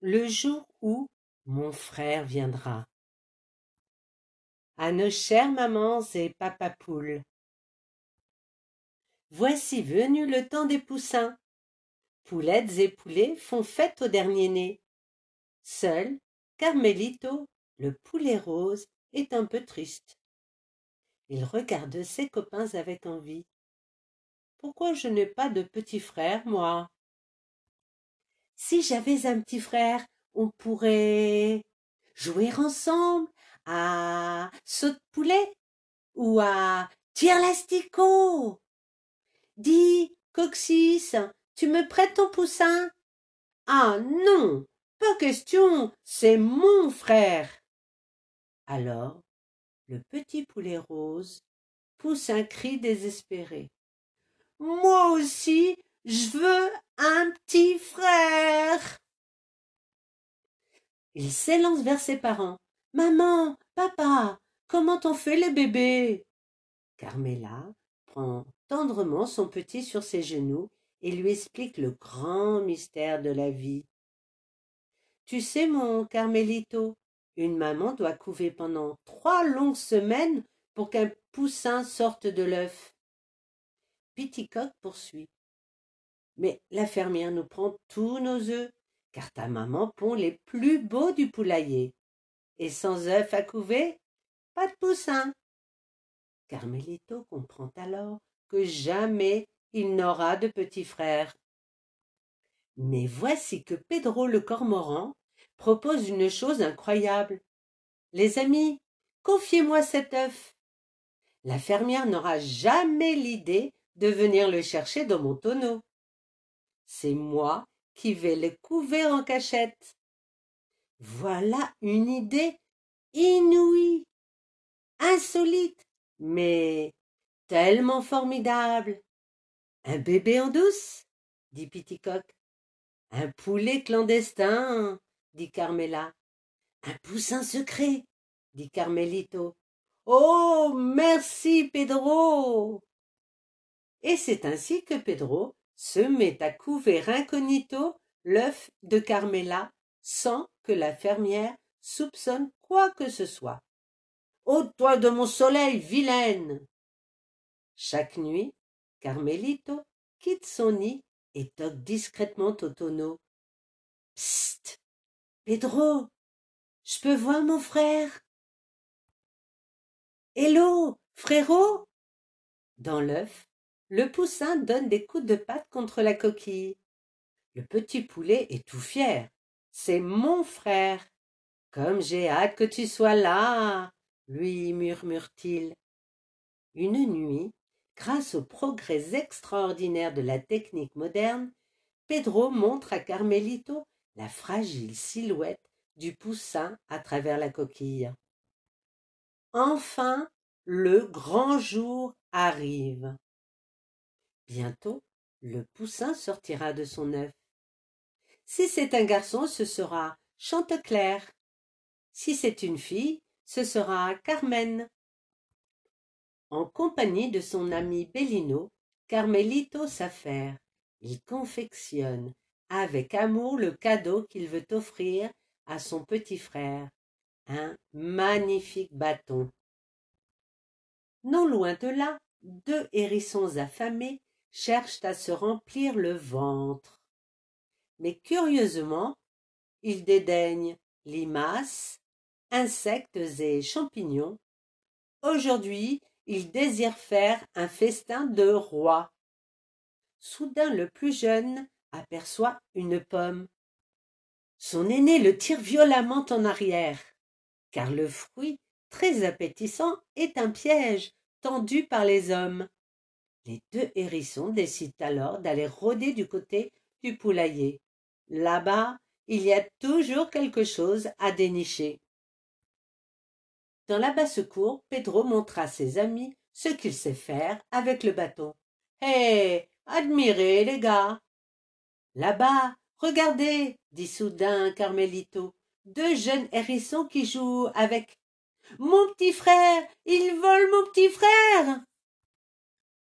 le jour où mon frère viendra. À nos chères mamans et papapoules. Voici venu le temps des poussins. Poulettes et poulets font fête au dernier né. Seul Carmelito, le poulet rose, est un peu triste. Il regarde ses copains avec envie. Pourquoi je n'ai pas de petit frère, moi? Si j'avais un petit frère, on pourrait jouer ensemble à saute poulet ou à tire l'asticot. Dis, Coxis, tu me prêtes ton poussin? Ah non, pas question, c'est mon frère. Alors, le petit poulet rose pousse un cri désespéré. Moi aussi, je veux un petit frère. Il s'élance vers ses parents. Maman, papa, comment on fait les bébés? Carmela prend tendrement son petit sur ses genoux et lui explique le grand mystère de la vie. Tu sais, mon Carmelito, une maman doit couver pendant trois longues semaines pour qu'un poussin sorte de l'œuf. Piticoque poursuit. Mais la fermière nous prend tous nos œufs, car ta maman pond les plus beaux du poulailler. Et sans œufs à couver, pas de poussin. Carmelito comprend alors que jamais il n'aura de petit frère. Mais voici que Pedro le cormoran propose une chose incroyable. Les amis, confiez-moi cet œuf. La fermière n'aura jamais l'idée de venir le chercher dans mon tonneau. C'est moi qui vais le couver en cachette. Voilà une idée inouïe, insolite, mais tellement formidable. Un bébé en douce, dit Piticoque. Un poulet clandestin, dit Carmela. Un poussin secret, dit Carmelito. Oh. Merci, Pedro. Et c'est ainsi que Pedro se met à couver incognito l'œuf de Carmela sans que la fermière soupçonne quoi que ce soit. Ôte-toi de mon soleil, vilaine. Chaque nuit, Carmelito quitte son nid et toque discrètement au tonneau. Psst. Pedro. Je peux voir mon frère. Hello, frérot. Dans l'œuf, le poussin donne des coups de patte contre la coquille. Le petit poulet est tout fier. C'est mon frère. Comme j'ai hâte que tu sois là, lui murmure-t-il. Une nuit, grâce aux progrès extraordinaires de la technique moderne, Pedro montre à Carmelito la fragile silhouette du poussin à travers la coquille. Enfin, le grand jour arrive. Bientôt, le poussin sortira de son œuf. Si c'est un garçon, ce sera Chanteclair. Si c'est une fille, ce sera Carmen. En compagnie de son ami Bellino, Carmelito s'affaire. Il confectionne avec amour le cadeau qu'il veut offrir à son petit frère, un magnifique bâton. Non loin de là, deux hérissons affamés cherchent à se remplir le ventre. Mais curieusement, ils dédaignent limaces, insectes et champignons. Aujourd'hui, ils désirent faire un festin de roi. Soudain le plus jeune aperçoit une pomme. Son aîné le tire violemment en arrière, car le fruit, très appétissant, est un piège tendu par les hommes. Les deux hérissons décident alors d'aller rôder du côté du poulailler. Là-bas, il y a toujours quelque chose à dénicher. Dans la basse-cour, Pedro montra à ses amis ce qu'il sait faire avec le bâton. Hé, admirez, les gars. Là-bas, regardez, dit soudain Carmelito, deux jeunes hérissons qui jouent avec. Mon petit frère, ils volent mon petit frère.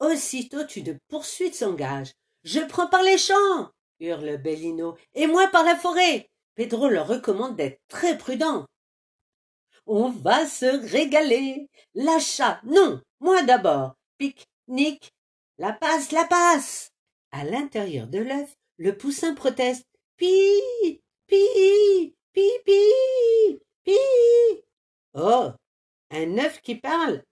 Aussitôt une poursuite s'engage. Je prends par les champs, hurle Bellino, et moi par la forêt. Pedro leur recommande d'être très prudents. On va se régaler. L'achat, non, moi d'abord. Pique-nique. La passe, la passe. À l'intérieur de l'œuf, le poussin proteste. Pi, pi, pi, pi, pi. Oh, un œuf qui parle.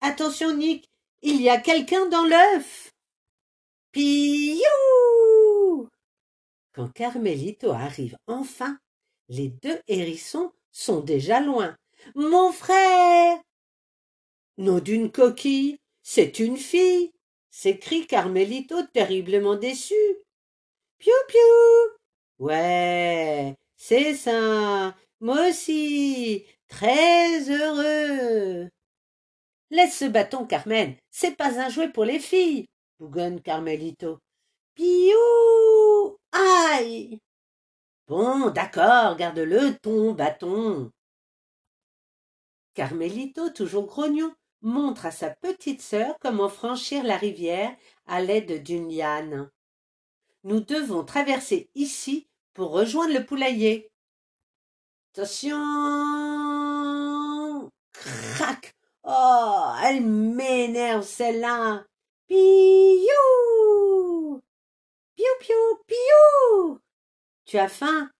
Attention, Nick, il y a quelqu'un dans l'œuf. Piou Quand Carmelito arrive enfin, les deux hérissons sont déjà loin. Mon frère Non d'une coquille, c'est une fille s'écrie Carmelito terriblement déçu. Piou piou Ouais, c'est ça. Moi aussi, très heureux. Laisse ce bâton, Carmen, c'est pas un jouet pour les filles, bougonne Carmelito. Piou Aïe Bon, d'accord, garde-le, ton bâton. Carmelito, toujours grognon, montre à sa petite sœur comment franchir la rivière à l'aide d'une liane. Nous devons traverser ici pour rejoindre le poulailler. Attention Crac Oh, elle m'énerve celle-là. Piou! Piou piou piou! Tu as faim?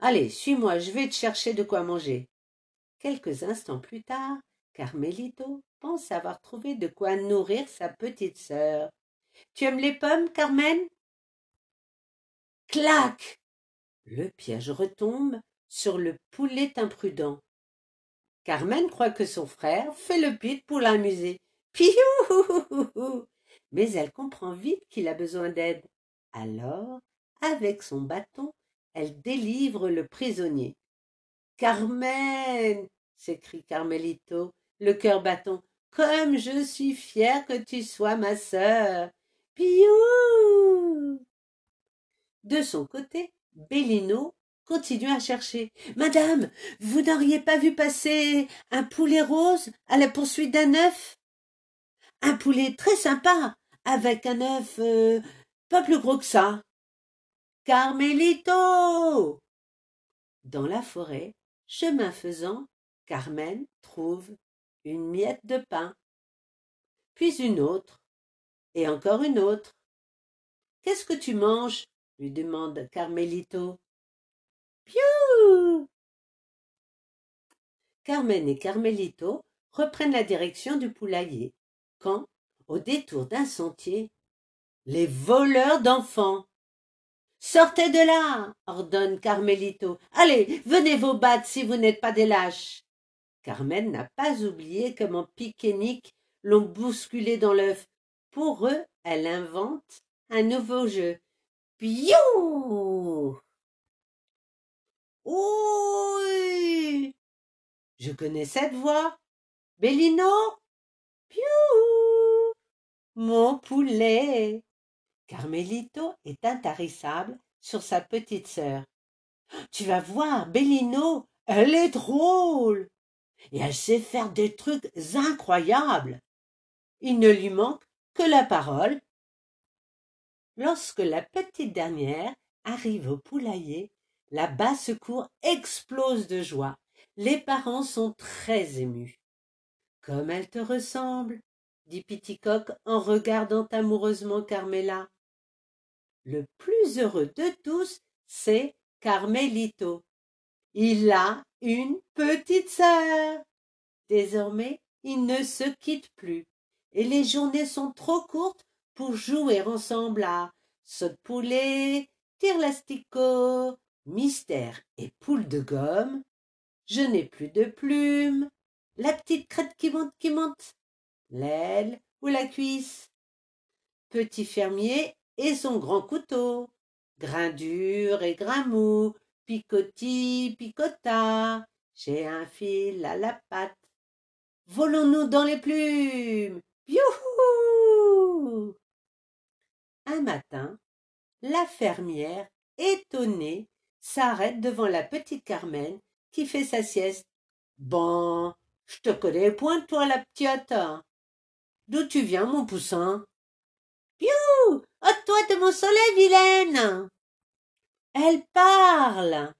Allez, suis-moi, je vais te chercher de quoi manger. Quelques instants plus tard, Carmelito pense avoir trouvé de quoi nourrir sa petite sœur. Tu aimes les pommes, Carmen? Clac! Le piège retombe sur le poulet imprudent. Carmen croit que son frère fait le pit pour l'amuser. Piou Mais elle comprend vite qu'il a besoin d'aide. Alors, avec son bâton, elle délivre le prisonnier. Carmen s'écrie Carmelito, le cœur battant. Comme je suis fière que tu sois ma sœur. Piou De son côté, Bellino continue à chercher. Madame, vous n'auriez pas vu passer un poulet rose à la poursuite d'un œuf? Un poulet très sympa, avec un œuf euh, pas plus gros que ça. Carmelito Dans la forêt, chemin faisant, Carmen trouve une miette de pain, puis une autre, et encore une autre. Qu'est-ce que tu manges lui demande Carmelito. Piou Carmen et Carmelito reprennent la direction du poulailler, quand, au détour d'un sentier, les voleurs d'enfants Sortez de là, ordonne Carmelito. Allez, venez vous battre si vous n'êtes pas des lâches. Carmen n'a pas oublié comment Pic et l'ont bousculé dans l'œuf. Pour eux, elle invente un nouveau jeu. Piou Je connais cette voix. Bellino? Piou Mon poulet Carmelito est intarissable sur sa petite sœur. Tu vas voir, Bellino, elle est drôle. Et elle sait faire des trucs incroyables. Il ne lui manque que la parole. Lorsque la petite dernière arrive au poulailler, la basse-cour explose de joie. Les parents sont très émus. Comme elle te ressemble, dit Piticoque en regardant amoureusement Carmela. Le plus heureux de tous, c'est Carmelito. Il a une petite sœur. Désormais, ils ne se quittent plus, et les journées sont trop courtes pour jouer ensemble à saute-poulet, tire l'asticot, mystère et poule de gomme. Je n'ai plus de plumes, la petite crête qui monte, qui monte, l'aile ou la cuisse. Petit fermier et son grand couteau. Grain dur et grain mou, picotis, picota, j'ai un fil à la patte. Volons-nous dans les plumes Youhou Un matin, la fermière, étonnée, s'arrête devant la petite Carmen qui fait sa sieste. Bon, je te connais point, toi, la petite. D'où tu viens, mon poussin? Piou toi de mon soleil, vilaine Elle parle